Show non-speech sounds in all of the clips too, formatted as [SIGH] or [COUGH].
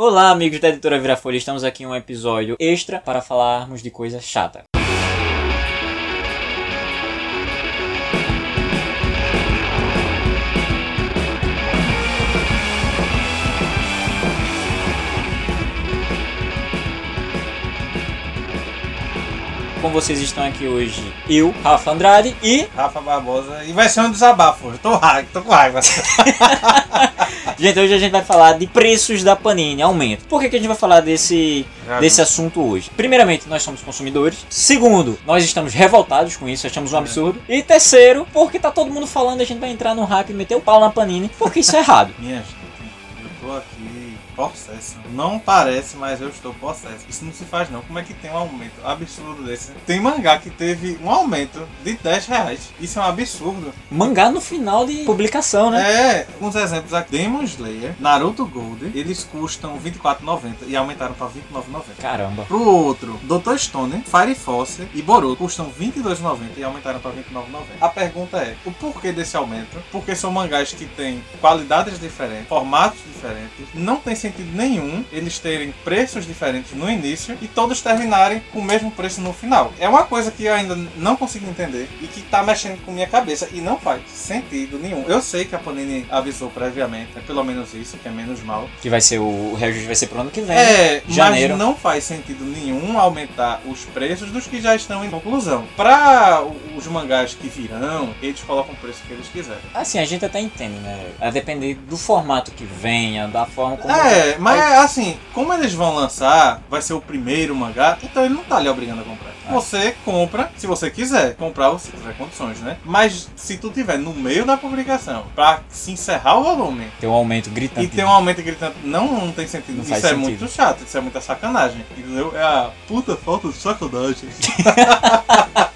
Olá, amigos da editora Virafolha, estamos aqui em um episódio extra para falarmos de coisa chata. Com vocês estão aqui hoje eu, Rafa Andrade e. Rafa Barbosa. E vai ser um desabafo. Eu tô, raiva, tô com raiva. [LAUGHS] Gente, hoje a gente vai falar de preços da Panini, aumento. Por que, que a gente vai falar desse, Já desse assunto hoje? Primeiramente, nós somos consumidores. Segundo, nós estamos revoltados com isso, achamos um absurdo. E terceiro, porque tá todo mundo falando, a gente vai entrar no hype e meter o pau na Panini, porque isso é errado. Minha gente, possesso. Não parece, mas eu estou possesso. Isso não se faz não. Como é que tem um aumento absurdo desse? Tem mangá que teve um aumento de 10 reais. Isso é um absurdo. Mangá no final de publicação, né? É, uns exemplos aqui. Demon Slayer, Naruto Gold, eles custam R$24,90 e aumentaram para R$29,90. Caramba. Pro outro, Dr. Stone, Fire Force e Boruto custam R$22,90 e aumentaram para R$29,90. A pergunta é, o porquê desse aumento? Porque são mangás que têm qualidades diferentes, formatos diferentes, não tem sentido nenhum eles terem preços diferentes no início e todos terminarem com o mesmo preço no final. É uma coisa que eu ainda não consigo entender e que tá mexendo com minha cabeça e não faz sentido nenhum. Eu sei que a Panini avisou previamente, é pelo menos isso, que é menos mal. Que vai ser o, o reajuste vai ser pro ano que vem. É, janeiro. mas não faz sentido nenhum aumentar os preços dos que já estão em conclusão. Para os mangás que virão, eles colocam o preço que eles quiserem. Assim, a gente até entende, né? A depender do formato que venha, da forma como. É, mas assim, como eles vão lançar, vai ser o primeiro mangá, então ele não tá lhe obrigando a comprar. É. Você compra se você quiser, comprar se tiver condições, né? Mas se tu tiver no meio da publicação, pra se encerrar o volume Tem um aumento gritante. e ter um aumento gritante, não, não tem sentido. Não isso é sentido. muito chato, isso é muita sacanagem. Entendeu? É a puta falta de sacanagem. [LAUGHS]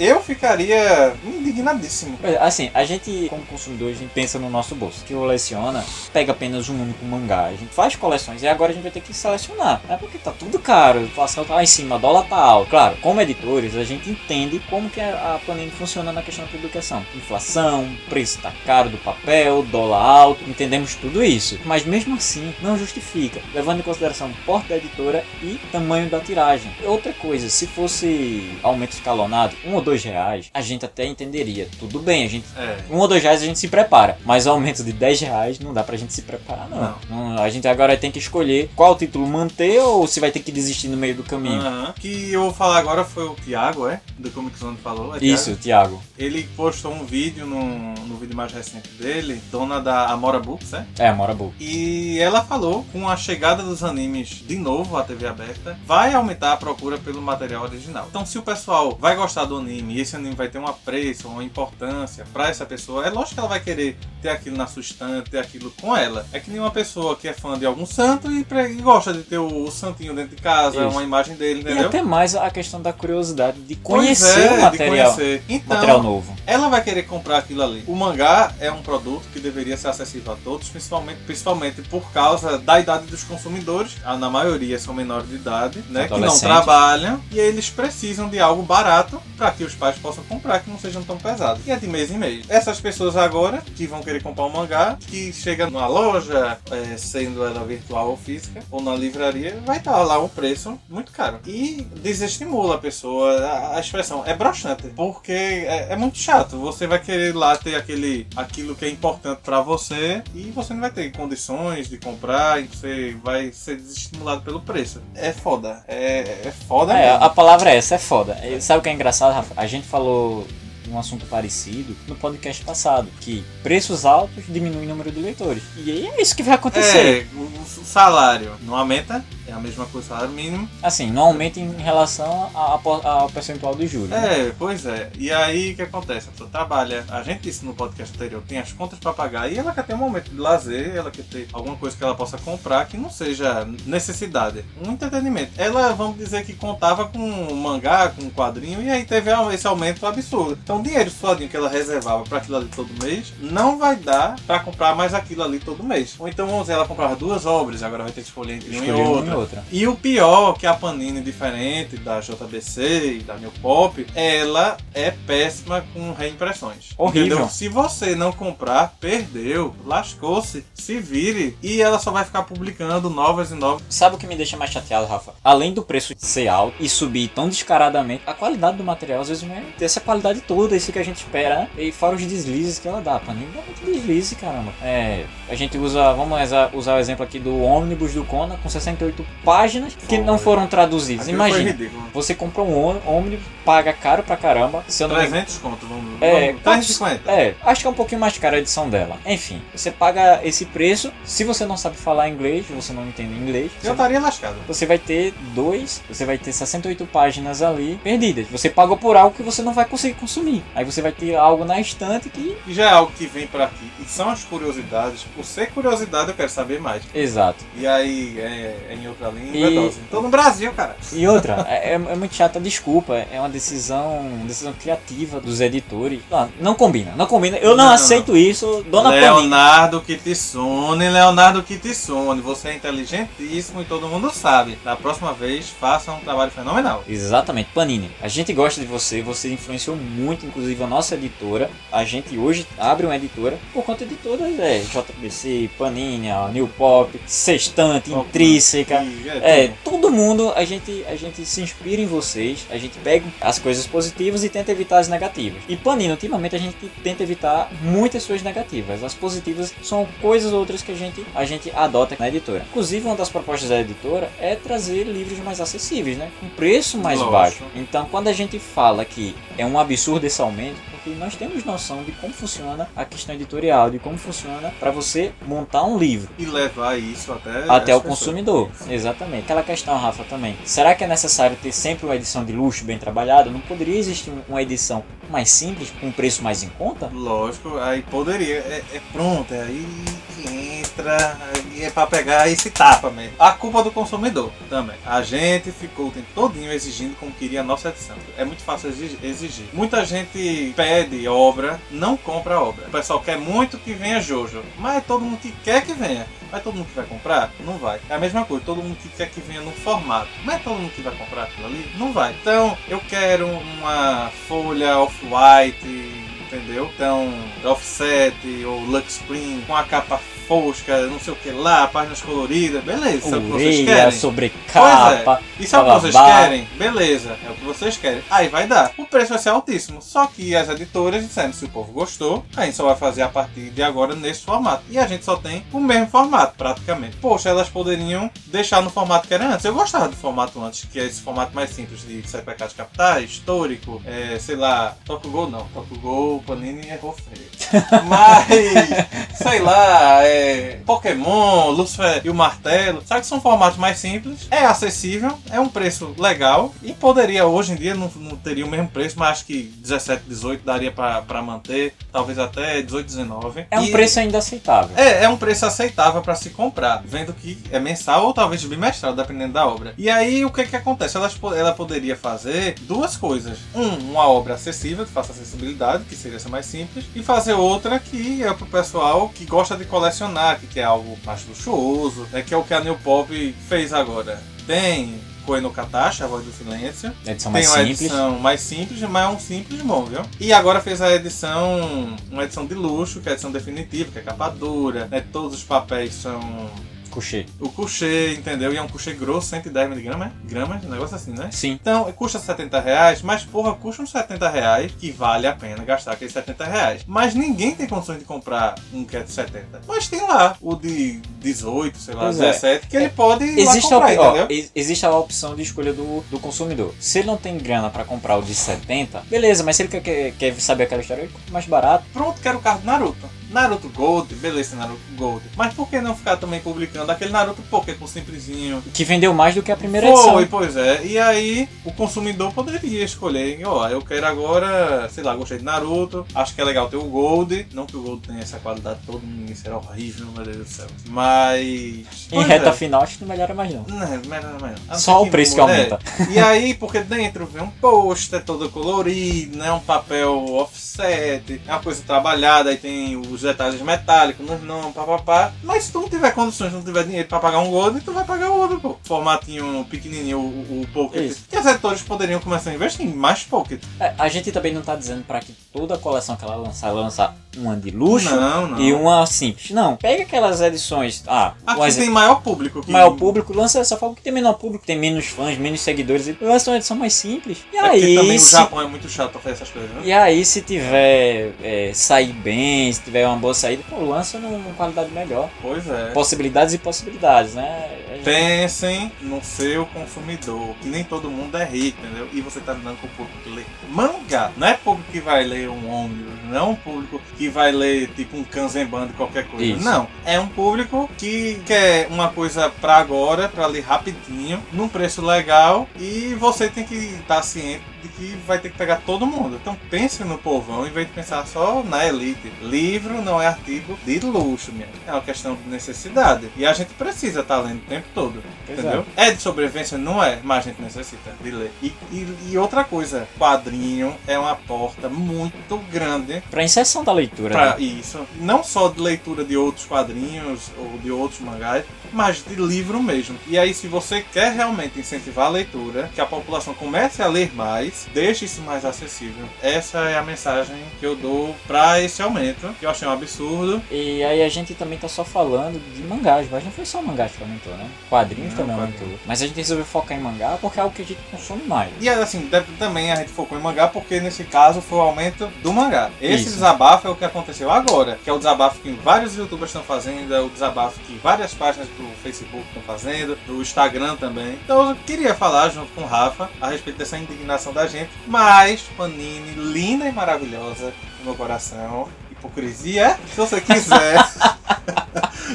Eu ficaria indignadíssimo. Assim, a gente, como consumidor, a gente pensa no nosso bolso. Que coleciona, pega apenas um único mangá. A gente faz coleções e agora a gente vai ter que selecionar. É porque tá tudo caro. Inflação tá lá em cima, dólar tá alto. Claro, como editores, a gente entende como que a a Panini funciona na questão da publicação. Inflação, preço tá caro do papel, dólar alto. Entendemos tudo isso. Mas mesmo assim, não justifica. Levando em consideração o porte da editora e tamanho da tiragem. Outra coisa, se fosse aumento escalonado, um ou dois reais, a gente até entenderia. Tudo bem, a gente É. um ou dois reais a gente se prepara, mas o aumento de 10 reais não dá pra gente se preparar, não. Não, A gente agora tem que escolher qual título manter ou se vai ter que desistir no meio do caminho. Aham. Que eu vou falar agora foi o Thiago, é? Do Comic Zone falou. É Isso, Thiago? Thiago. Ele postou um vídeo no, no vídeo mais recente dele, dona da Amora Books, é? É, Mora Boa. E ela falou, com a chegada dos animes de novo à TV aberta, vai aumentar a procura pelo material original. Então, se o pessoal vai gostar do anime e esse anime vai ter um apreço, uma importância pra essa pessoa, é lógico que ela vai querer ter aquilo na sua estante, ter aquilo com ela. É que nem uma pessoa que é fã de algum santo e, pre- e gosta de ter o, o santinho dentro de casa, Isso. uma imagem dele, E entendeu? até mais a questão da curiosidade de conhecer é, o material, conhecer. Então, material novo. ela vai querer comprar aquilo ali. O mangá é um produto que deveria ser acessível a todos, principalmente, principalmente por causa da idade dos consumidores. Ah, Na maioria são menores de idade, né? Que não trabalham e eles precisam de algo barato para que os pais possam comprar, que não sejam tão pesados. E é de mês em mês. Essas pessoas agora que vão querer comprar um mangá, que chega numa loja, é, sendo ela virtual ou física, ou na livraria, vai estar lá um preço muito caro. E desestimula a pessoa. A, a expressão é broxante, porque é, é muito chato. Você vai querer lá ter aquele, aquilo que é importante para você e você não vai ter condições de comprar e você vai ser desestimulado pelo preço. É foda. É, é foda É, mesmo. a palavra é essa, é foda. Sabe o que é engraçado, Rafa? A gente falou um assunto parecido no podcast passado, que preços altos diminuem o número de leitores. E é isso que vai acontecer. É, o salário não aumenta, é a mesma coisa, o salário mínimo. Assim, não aumenta em relação ao percentual de juros. né? É, pois é. E aí o que acontece? A pessoa trabalha, a gente disse no podcast anterior, tem as contas pra pagar e ela quer ter um momento de lazer, ela quer ter alguma coisa que ela possa comprar que não seja necessidade. Um entretenimento. Ela, vamos dizer que contava com um mangá, com um quadrinho, e aí teve esse aumento absurdo. Então o dinheiro suadinho que ela reservava pra aquilo ali todo mês não vai dar pra comprar mais aquilo ali todo mês. Ou então vamos dizer, ela comprava duas obras, agora vai ter que escolher entre um e outro. Outra. E o pior, que a Panini, diferente da JBC e da New Pop, ela é péssima com reimpressões. Horrível. Entendeu? Se você não comprar, perdeu, lascou-se, se vire. E ela só vai ficar publicando novas e novas. Sabe o que me deixa mais chateado, Rafa? Além do preço ser alto e subir tão descaradamente, a qualidade do material às vezes não é essa qualidade toda, isso que a gente espera. né? E fora os deslizes que ela dá. A Panini dá muito deslize, caramba. É, a gente usa, vamos usar o exemplo aqui do ônibus do Kona com 68 páginas que não foram traduzidas. Aquilo Imagina, você compra um ônibus, paga caro pra caramba. Se eu não me 300 conto, vamos. É, vamos 350. É, acho que é um pouquinho mais cara a edição dela. Enfim, você paga esse preço. Se você não sabe falar inglês, você não entende inglês, Eu estaria lascado. você vai ter dois, você vai ter 68 páginas ali perdidas. Você pagou por algo que você não vai conseguir consumir. Aí você vai ter algo na estante que. E já é algo que vem pra aqui. E são as curiosidades. Por ser curiosidade, eu quero saber mais. Exato. E aí, é, é em outra língua, E- é dose. Tô no Brasil, cara. E outra, é, é muito chata, desculpa, é uma decisão, decisão criativa dos editores. Não, não combina, não combina. Eu não, Não. aceito isso, dona Panini. Leonardo Kitissone, Leonardo Kitissone. Você é inteligentíssimo e todo mundo sabe. Da próxima vez, faça um trabalho fenomenal. Exatamente, Panini. A gente gosta de você, você influenciou muito, inclusive a nossa editora. A gente hoje abre uma editora por conta de todas, é, JBC, Panini, a New Pop, Sextante, Intrínseca. É, tudo. todo mundo, a gente, a gente se inspira em vocês, a gente pega as coisas positivas e tenta evitar as negativas. E Panini, ultimamente a gente tenta evitar muitas coisas negativas. As positivas são coisas outras que a gente, a gente adota na editora. Inclusive, uma das propostas da editora é trazer livros mais acessíveis, né? Com preço mais Lógico. baixo. Então, quando a gente fala que é um absurdo esse aumento, porque nós temos noção de como funciona a questão editorial, de como funciona para você montar um livro E levar isso até, até o pessoas. consumidor. Exatamente. Aquela questão, Rafa, também. Será que é necessário ter sempre uma edição de luxo bem trabalhada? Não poderia existir um- uma edição mais simples, com um preço mais em conta? Lógico, aí poderia. É, é pronto, é aí que entra é pra pegar e se tapa mesmo. A culpa do consumidor também. A gente ficou o tempo todinho exigindo como queria a nossa edição. É muito fácil exi- exigir. Muita gente pede obra, não compra obra. O pessoal quer muito que venha Jojo, mas todo mundo que quer que venha. Mas todo mundo que vai comprar? Não vai. É a mesma coisa, todo mundo que quer que venha no formato. Mas todo mundo que vai comprar aquilo ali? Não vai. Então, eu quero uma folha off-white, entendeu? Então, offset ou lux screen com a capa fosca, não sei o que lá, páginas coloridas, beleza, isso é o que vocês querem. sobrecapa. Isso é o que vocês querem? Beleza, é o que vocês querem. Aí vai dar. O preço vai ser altíssimo. Só que as editoras disseram, se o povo gostou, a gente só vai fazer a partir de agora nesse formato. E a gente só tem o mesmo formato, praticamente. Poxa, elas poderiam deixar no formato que era antes. Eu gostava do formato antes, que é esse formato mais simples de Sete Pecados Capitais, histórico, é, sei lá, Tokugou não. Tokugou, Panini errou feio. Mas, sei lá, é, Pokémon, Lucifer e o Martelo, sabe que são formatos mais simples, é acessível, é um preço legal e poderia, hoje em dia, não, não teria o mesmo preço, mas acho que 17, 18 daria pra manter, talvez até 18, 19. É um E- preço ainda aceitável. é, é um preço aceitável para se comprar, vendo que é mensal ou talvez bimestral, dependendo da obra. E aí o que que acontece? Ela, ela poderia fazer duas coisas. Um, uma obra acessível, que faça acessibilidade, que seria essa mais simples, e fazer outra que é pro pessoal que gosta de colecionar, que quer algo mais luxuoso, né, que é o que a New Pop fez agora. Tem no Katashi, a voz do silêncio. Edição Tem mais uma simples. edição mais simples, mas é um simples bom, viu? E agora fez a edição, uma edição de luxo, que é a edição definitiva, que é capa dura, né? Todos os papéis são Coucher. o coucher, entendeu? E é um coucher grosso, 110 miligramas, gramas, um negócio assim, né? Sim. Então, custa 70 reais, mas porra, custa uns 70 reais que vale a pena gastar aqueles 70 reais. Mas ninguém tem condições de comprar um que é de 70. Mas tem lá o de 18, sei lá, Pois é. 17, que ele pode ir lá Existe a, comprar, op- ó, existe a opção de escolha do, do consumidor. Se ele não tem grana pra comprar o de 70, beleza, mas se ele quer, quer, quer saber aquela história, compra mais barato. Pronto, quero o carro do Naruto. Naruto Gold, beleza, Naruto Gold. Mas por que não ficar também publicando aquele Naruto Pocket simplesinho? Que vendeu mais do que a primeira Foi, edição. pois é. E aí o consumidor poderia escolher, ó, eu quero agora, sei lá, gostei de Naruto, acho que é legal ter o Gold. Não que o Gold tenha essa qualidade toda, isso era horrível, meu Deus do céu. Mas. Em reta é. final, acho que não melhora mais não. Não, melhor, melhor. A não Só o preço que é. aumenta. E aí, porque dentro vem um pôster todo colorido, né? Um papel offset, é uma coisa trabalhada, aí tem os os detalhes metálicos, não, não, papapá. Mas se tu não tiver condições, não tiver dinheiro pra pagar um Gold, tu vai pagar o outro, pô. Formatinho pequenininho, o, o Pocket. Isso. E os editores poderiam começar a investir em mais Pocket. É, a gente também não tá dizendo pra que toda a coleção que ela lançar, ela lançar uma de luxo Não, não. e uma simples. Não, pega aquelas edições. Ah, Aqui exemplo. tem maior público. Que... maior público, lança essa forma que tem menor público, tem menos fãs, menos seguidores, e lança uma edição mais simples. E É aí, também o se, Japão é muito chato pra fazer essas coisas, né? e aí, se tiver é, sair bem, se tiver uma boa saída, pô, lança numa qualidade melhor. Pois é. Possibilidades e possibilidades, né? Gente- Pensem no seu consumidor, que nem todo mundo é rico, entendeu? E você tá lidando com o público que lê mangá. Não é público que vai ler um ônibus, não é um público que vai ler tipo um Kanzenban qualquer coisa. Isso. Não, é um público que quer uma coisa pra agora, pra ler rapidinho, num preço legal e você tem que estar ciente de que vai ter que pegar todo mundo. Então pense no povão em vez de pensar só na elite. Livro não é artigo de luxo, mesmo. É uma questão de necessidade. E a gente precisa estar lendo o tempo todo. Entendeu? É. de sobrevivência? Não é, mas a gente necessita de ler. E, e- e outra coisa, quadrinho é uma porta muito grande Pra inserção da leitura. para né? isso. Não só de leitura de outros quadrinhos ou de outros mangás, mas de livro mesmo. E aí, se você quer realmente incentivar a leitura, que a população comece a ler mais, deixe isso mais acessível. Essa é a mensagem que eu dou para esse aumento, que eu achei um absurdo. E aí a gente também tá só falando de mangás, mas não foi só mangás que aumentou, né? Quadrinhos Não, também quadrinhos. aumentou. Mas a gente resolveu focar em mangá porque é algo que a gente consome mais. E assim, também a gente focou em mangá porque nesse caso foi o aumento do mangá. Esse Isso. desabafo é o que aconteceu agora, que é o desabafo que vários youtubers estão fazendo, é o desabafo que várias páginas do Facebook estão fazendo, do Instagram também. Então eu queria falar junto com o Rafa a respeito dessa indignação da gente, mas Panini, linda e maravilhosa no meu coração. Hipocrisia, se você quiser. [LAUGHS]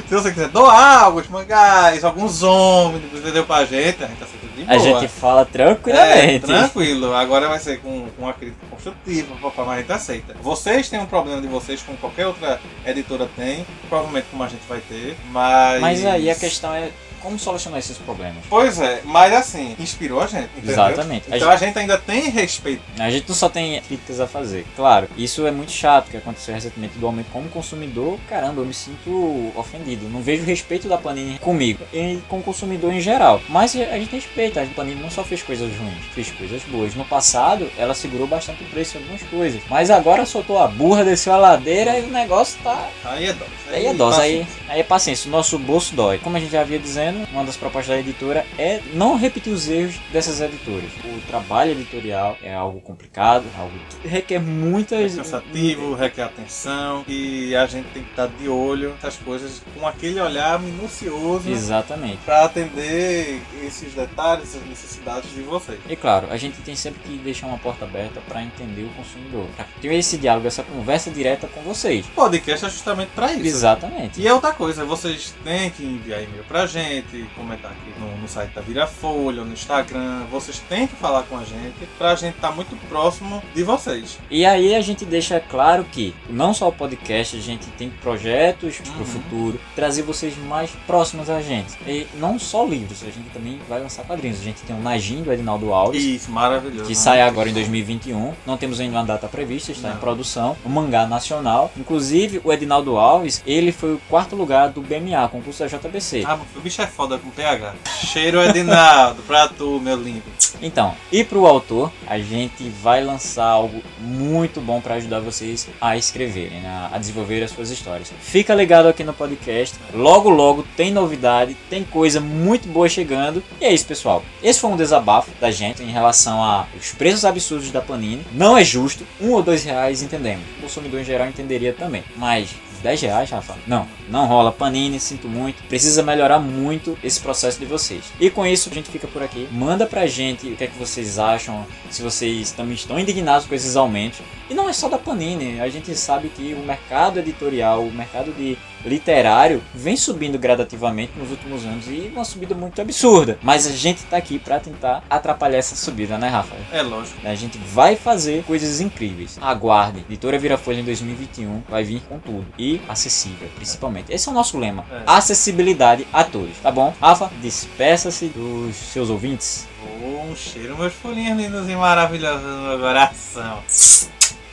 Se você quiser doar alguns mangás, alguns ônibus, entendeu? Pra gente, a gente aceita de boa. A gente fala É, tranquilamente. tranquilo. Agora vai ser com, com uma crítica construtiva, papai, mas a gente aceita. Vocês têm um problema de vocês, como qualquer outra editora tem, provavelmente como a gente vai ter, mas... Mas aí a questão é como solucionar esses problemas. Pois é, mas assim, inspirou a gente, entendeu? Exatamente. A Então a gente ainda tem respeito. A gente não só tem críticas a fazer. Claro, isso é muito chato que aconteceu recentemente do aumento como consumidor. Caramba, eu me sinto ofendido. Não vejo respeito da Panini comigo e com o consumidor em geral. Mas a gente respeita. A Panini não só fez coisas ruins, fez coisas boas. No passado, ela segurou bastante o preço em algumas coisas. Mas agora soltou a burra, desceu a ladeira e o negócio tá Aí é dose. Aí é dose, aí, aí é paciência, o nosso bolso dói. Como a gente já havia dizendo, uma das propostas da editora é não repetir os erros dessas editoras. O trabalho editorial é algo complicado, algo que requer É muitas. cansativo, requer atenção e a gente tem que estar de olho nessas coisas com aquele olhar minucioso Exatamente. para atender esses detalhes, essas necessidades de vocês. E claro, a gente tem sempre que deixar uma porta aberta para entender o consumidor, para ter esse diálogo, essa conversa direta com vocês. O podcast é justamente para isso. Exatamente. E é outra coisa, vocês têm que enviar e-mail pra gente, comentar aqui no, no site da Virafolha, no Instagram. Vocês têm que falar com a gente pra gente estar muito próximo de vocês. E aí a gente deixa claro que não só o podcast, a gente tem projetos Uhum. o futuro, trazer vocês mais próximos a gente. E não só livros, a gente também vai lançar quadrinhos. A gente tem o Najin do Edinaldo Alves. Isso, maravilhoso. Que sai agora em 2021. Não temos ainda uma data prevista, está Não. em produção. O mangá nacional. Inclusive, o Edinaldo Alves, ele foi o quarto lugar do BMA, concurso da JBC. Ah, o bicho é foda com PH. Cheiro Edinaldo, pra tu, meu lindo. Então, e pro autor, a gente vai lançar algo muito bom para ajudar vocês a escreverem, né? a desenvolver as suas histórias. Fica ligado aqui no podcast. Logo, logo tem novidade, tem coisa muito boa chegando. E é isso, pessoal. Esse foi um desabafo da gente em relação aos preços absurdos da Panini. Não é justo, um ou dois reais entendemos. O consumidor em geral entenderia também. Mas 10 reais, Rafa? Não, não rola. Panini, sinto muito. Precisa melhorar muito esse processo de vocês. E com isso, a gente fica por aqui. Manda pra gente o que é que vocês acham, se vocês também estão indignados com esses aumentos. E não é só da Panini, a gente sabe que o mercado editorial, o mercado de literário vem subindo gradativamente nos últimos anos e uma subida muito absurda. Mas a gente tá aqui pra tentar atrapalhar essa subida, né, Rafa? É lógico. A gente vai fazer coisas incríveis. Aguarde. Editora Virafolha em 2021 vai vir com tudo. E acessível, principalmente. Esse é o nosso lema. É. Acessibilidade a todos, tá bom? Rafa, despeça-se dos seus ouvintes. Oh, um cheiro, meus folhinhos lindos e maravilhosos no meu coração.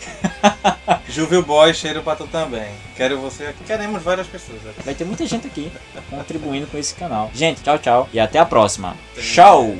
[LAUGHS] Juvil Boy, cheiro pra tu também. Quero você aqui. Queremos várias pessoas aqui. Vai ter muita gente aqui contribuindo com esse canal. Gente, tchau, tchau. E até a próxima. Tchau!